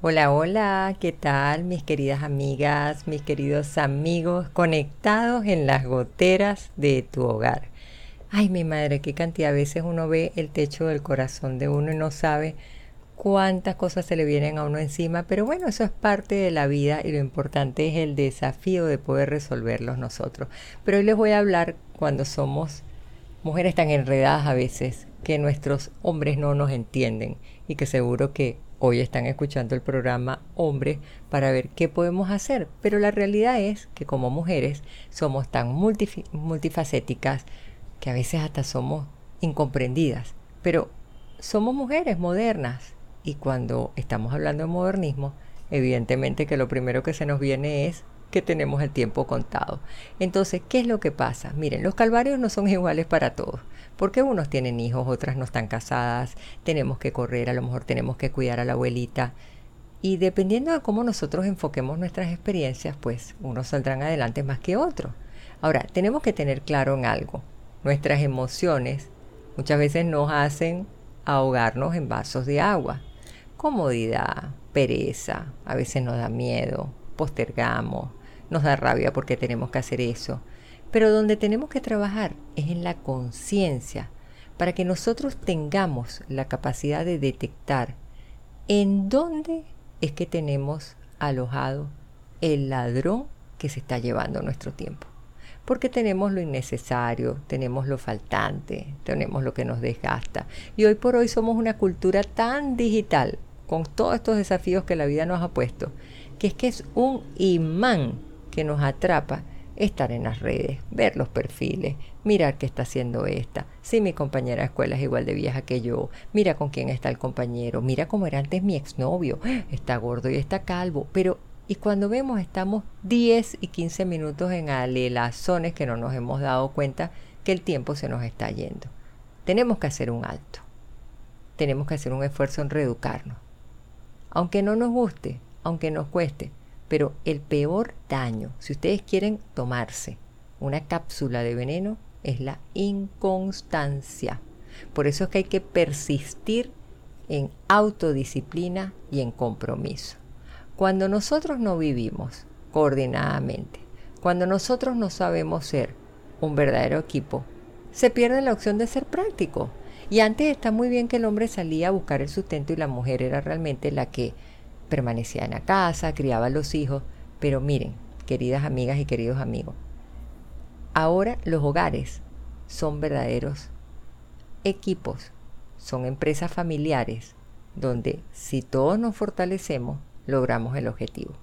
Hola, hola, ¿qué tal mis queridas amigas, mis queridos amigos conectados en las goteras de tu hogar? Ay, mi madre, qué cantidad de veces uno ve el techo del corazón de uno y no sabe cuántas cosas se le vienen a uno encima, pero bueno, eso es parte de la vida y lo importante es el desafío de poder resolverlos nosotros. Pero hoy les voy a hablar cuando somos mujeres tan enredadas a veces que nuestros hombres no nos entienden y que seguro que Hoy están escuchando el programa Hombre para ver qué podemos hacer, pero la realidad es que como mujeres somos tan multifacéticas que a veces hasta somos incomprendidas, pero somos mujeres modernas y cuando estamos hablando de modernismo, evidentemente que lo primero que se nos viene es que tenemos el tiempo contado. Entonces, ¿qué es lo que pasa? Miren, los calvarios no son iguales para todos, porque unos tienen hijos, otras no están casadas, tenemos que correr, a lo mejor tenemos que cuidar a la abuelita. Y dependiendo de cómo nosotros enfoquemos nuestras experiencias, pues unos saldrán adelante más que otros. Ahora, tenemos que tener claro en algo. Nuestras emociones muchas veces nos hacen ahogarnos en vasos de agua. Comodidad, pereza, a veces nos da miedo, postergamos, nos da rabia porque tenemos que hacer eso. Pero donde tenemos que trabajar es en la conciencia, para que nosotros tengamos la capacidad de detectar en dónde es que tenemos alojado el ladrón que se está llevando nuestro tiempo. Porque tenemos lo innecesario, tenemos lo faltante, tenemos lo que nos desgasta. Y hoy por hoy somos una cultura tan digital, con todos estos desafíos que la vida nos ha puesto, que es que es un imán que nos atrapa estar en las redes, ver los perfiles, mirar qué está haciendo esta, si mi compañera de escuela es igual de vieja que yo, mira con quién está el compañero, mira cómo era antes mi exnovio, está gordo y está calvo, pero y cuando vemos estamos 10 y 15 minutos en alelazones que no nos hemos dado cuenta que el tiempo se nos está yendo. Tenemos que hacer un alto. Tenemos que hacer un esfuerzo en reeducarnos. Aunque no nos guste, aunque nos cueste, pero el peor daño, si ustedes quieren tomarse una cápsula de veneno, es la inconstancia. Por eso es que hay que persistir en autodisciplina y en compromiso. Cuando nosotros no vivimos coordinadamente, cuando nosotros no sabemos ser un verdadero equipo, se pierde la opción de ser práctico. Y antes está muy bien que el hombre salía a buscar el sustento y la mujer era realmente la que permanecía en la casa, criaba a los hijos, pero miren, queridas amigas y queridos amigos, ahora los hogares son verdaderos equipos, son empresas familiares donde si todos nos fortalecemos, logramos el objetivo.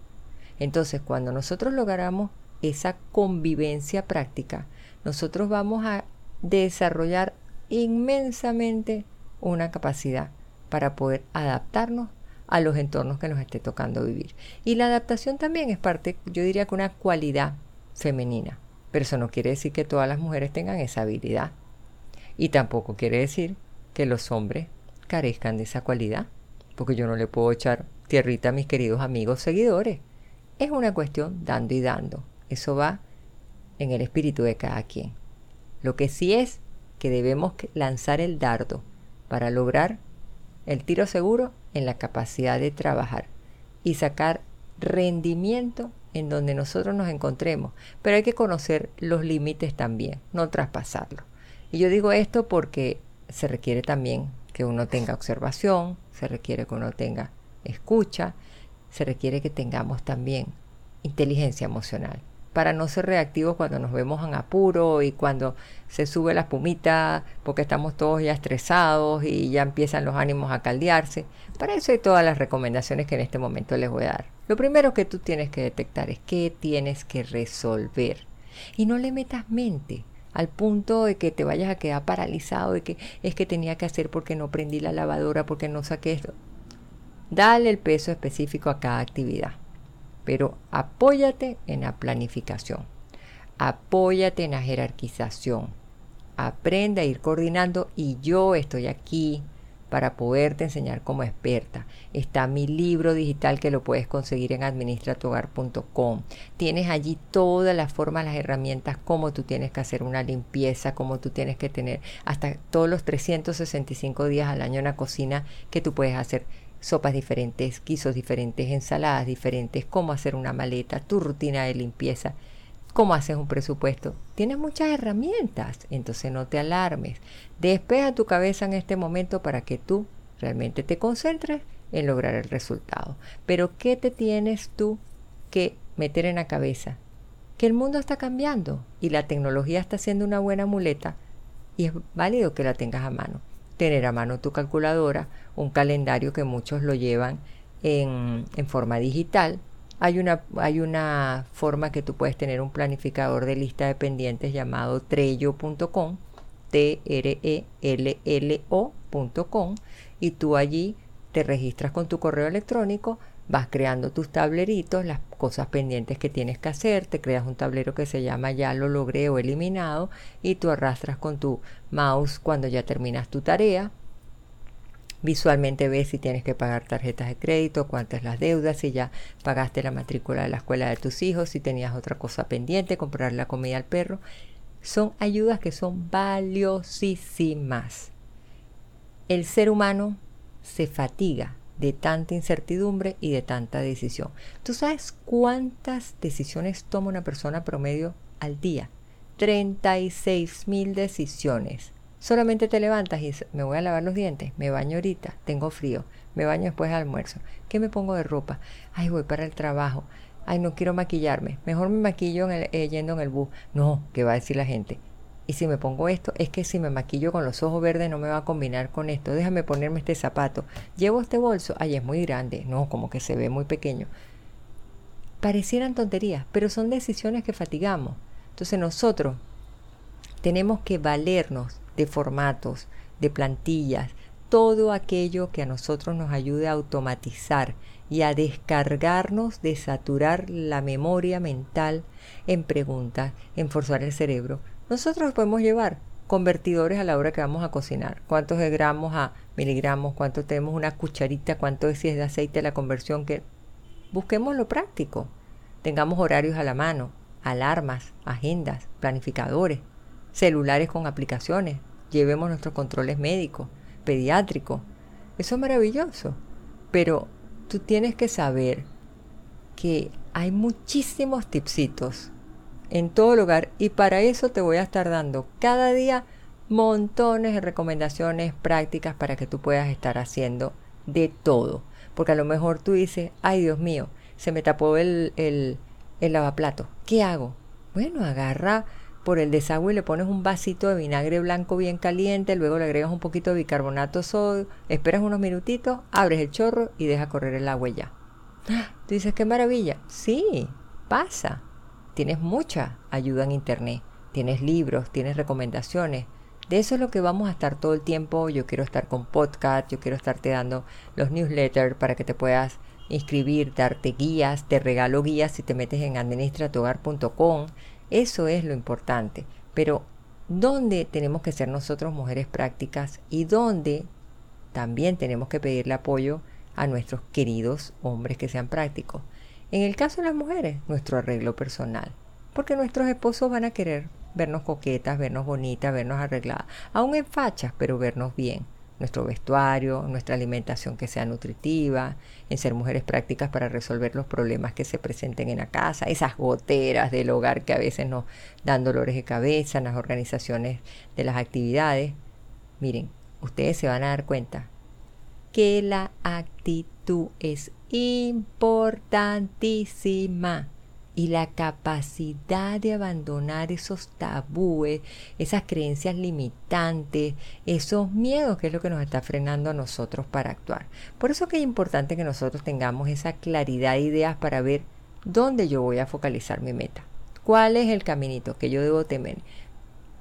Entonces, cuando nosotros logramos esa convivencia práctica, nosotros vamos a desarrollar inmensamente una capacidad para poder adaptarnos a los entornos que nos esté tocando vivir. Y la adaptación también es parte, yo diría que una cualidad femenina, pero eso no quiere decir que todas las mujeres tengan esa habilidad. Y tampoco quiere decir que los hombres carezcan de esa cualidad, porque yo no le puedo echar tierrita a mis queridos amigos seguidores. Es una cuestión dando y dando. Eso va en el espíritu de cada quien. Lo que sí es que debemos lanzar el dardo para lograr el tiro seguro en la capacidad de trabajar y sacar rendimiento en donde nosotros nos encontremos. Pero hay que conocer los límites también, no traspasarlos. Y yo digo esto porque se requiere también que uno tenga observación, se requiere que uno tenga escucha, se requiere que tengamos también inteligencia emocional para no ser reactivos cuando nos vemos en apuro y cuando se sube la espumita porque estamos todos ya estresados y ya empiezan los ánimos a caldearse. Para eso hay todas las recomendaciones que en este momento les voy a dar. Lo primero que tú tienes que detectar es qué tienes que resolver y no le metas mente al punto de que te vayas a quedar paralizado de que es que tenía que hacer porque no prendí la lavadora, porque no saqué esto. Dale el peso específico a cada actividad pero apóyate en la planificación. Apóyate en la jerarquización. Aprende a ir coordinando y yo estoy aquí para poderte enseñar como experta. Está mi libro digital que lo puedes conseguir en administratuhogar.com. Tienes allí todas las formas, las herramientas, cómo tú tienes que hacer una limpieza, cómo tú tienes que tener hasta todos los 365 días al año en la cocina que tú puedes hacer sopas diferentes, guisos diferentes, ensaladas diferentes, cómo hacer una maleta, tu rutina de limpieza cómo haces un presupuesto. Tienes muchas herramientas, entonces no te alarmes. Despeja tu cabeza en este momento para que tú realmente te concentres en lograr el resultado. Pero ¿qué te tienes tú que meter en la cabeza? Que el mundo está cambiando y la tecnología está siendo una buena muleta y es válido que la tengas a mano. Tener a mano tu calculadora, un calendario que muchos lo llevan en, en forma digital, hay una, hay una forma que tú puedes tener un planificador de lista de pendientes llamado trello.com, T-R-E-L-L-O.com, y tú allí te registras con tu correo electrónico, vas creando tus tableritos, las cosas pendientes que tienes que hacer, te creas un tablero que se llama ya lo logré o eliminado y tú arrastras con tu mouse cuando ya terminas tu tarea Visualmente ves si tienes que pagar tarjetas de crédito, cuántas las deudas, si ya pagaste la matrícula de la escuela de tus hijos, si tenías otra cosa pendiente, comprar la comida al perro. Son ayudas que son valiosísimas. El ser humano se fatiga de tanta incertidumbre y de tanta decisión. ¿Tú sabes cuántas decisiones toma una persona promedio al día? 36 mil decisiones. Solamente te levantas y dices, me voy a lavar los dientes, me baño ahorita, tengo frío, me baño después del almuerzo. ¿Qué me pongo de ropa? Ay, voy para el trabajo. Ay, no quiero maquillarme. Mejor me maquillo eh, yendo en el bus. No, ¿qué va a decir la gente? Y si me pongo esto, es que si me maquillo con los ojos verdes no me va a combinar con esto. Déjame ponerme este zapato. Llevo este bolso. Ay, es muy grande. No, como que se ve muy pequeño. Parecieran tonterías, pero son decisiones que fatigamos. Entonces nosotros tenemos que valernos de formatos, de plantillas, todo aquello que a nosotros nos ayude a automatizar y a descargarnos de saturar la memoria mental en preguntas, en forzar el cerebro. Nosotros podemos llevar convertidores a la hora que vamos a cocinar. ¿Cuántos de gramos a miligramos? ¿Cuánto tenemos una cucharita? ¿Cuánto es si es de aceite la conversión? que Busquemos lo práctico. Tengamos horarios a la mano, alarmas, agendas, planificadores, celulares con aplicaciones, llevemos nuestros controles médicos, pediátricos. Eso es maravilloso. Pero tú tienes que saber que hay muchísimos tipsitos en todo lugar y para eso te voy a estar dando cada día montones de recomendaciones prácticas para que tú puedas estar haciendo de todo. Porque a lo mejor tú dices, ay Dios mío, se me tapó el, el, el lavaplato. ¿Qué hago? Bueno, agarra por el desagüe le pones un vasito de vinagre blanco bien caliente, luego le agregas un poquito de bicarbonato sodio, esperas unos minutitos, abres el chorro y deja correr el agua ya. Tú dices, qué maravilla. Sí, pasa. Tienes mucha ayuda en internet, tienes libros, tienes recomendaciones. De eso es lo que vamos a estar todo el tiempo. Yo quiero estar con podcast, yo quiero estarte dando los newsletters para que te puedas inscribir, darte guías, te regalo guías si te metes en administratuhogar.com eso es lo importante. Pero ¿dónde tenemos que ser nosotros mujeres prácticas y dónde también tenemos que pedirle apoyo a nuestros queridos hombres que sean prácticos? En el caso de las mujeres, nuestro arreglo personal. Porque nuestros esposos van a querer vernos coquetas, vernos bonitas, vernos arregladas, aún en fachas, pero vernos bien nuestro vestuario, nuestra alimentación que sea nutritiva, en ser mujeres prácticas para resolver los problemas que se presenten en la casa, esas goteras del hogar que a veces nos dan dolores de cabeza, en las organizaciones de las actividades. Miren, ustedes se van a dar cuenta que la actitud es importantísima. Y la capacidad de abandonar esos tabúes, esas creencias limitantes, esos miedos que es lo que nos está frenando a nosotros para actuar. Por eso que es importante que nosotros tengamos esa claridad de ideas para ver dónde yo voy a focalizar mi meta, cuál es el caminito que yo debo temer,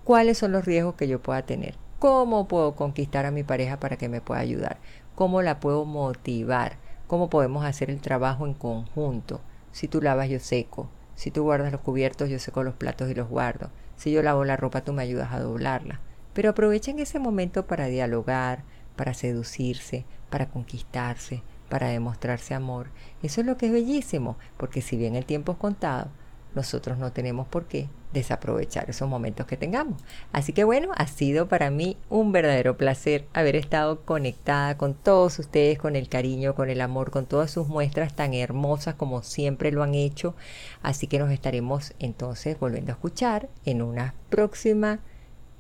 cuáles son los riesgos que yo pueda tener, cómo puedo conquistar a mi pareja para que me pueda ayudar, cómo la puedo motivar, cómo podemos hacer el trabajo en conjunto si tú lavas yo seco, Si tú guardas los cubiertos, yo seco los platos y los guardo. Si yo lavo la ropa, tú me ayudas a doblarla. Pero aprovechen ese momento para dialogar, para seducirse, para conquistarse, para demostrarse amor. Eso es lo que es bellísimo, porque si bien el tiempo es contado, nosotros no tenemos por qué desaprovechar esos momentos que tengamos. Así que bueno, ha sido para mí un verdadero placer haber estado conectada con todos ustedes, con el cariño, con el amor, con todas sus muestras tan hermosas como siempre lo han hecho. Así que nos estaremos entonces volviendo a escuchar en una próxima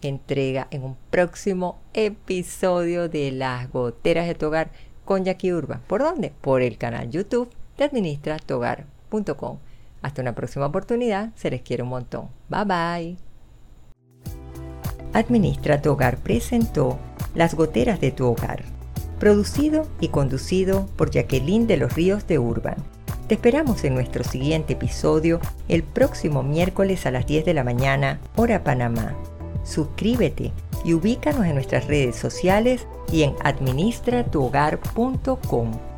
entrega, en un próximo episodio de Las Goteras de tu Hogar con Jackie Urba. ¿Por dónde? Por el canal YouTube de administratogar.com. Hasta una próxima oportunidad, se les quiere un montón. Bye bye. Administra tu hogar presentó Las goteras de tu hogar, producido y conducido por Jacqueline de los Ríos de Urban. Te esperamos en nuestro siguiente episodio el próximo miércoles a las 10 de la mañana, hora Panamá. Suscríbete y ubícanos en nuestras redes sociales y en administratuhogar.com.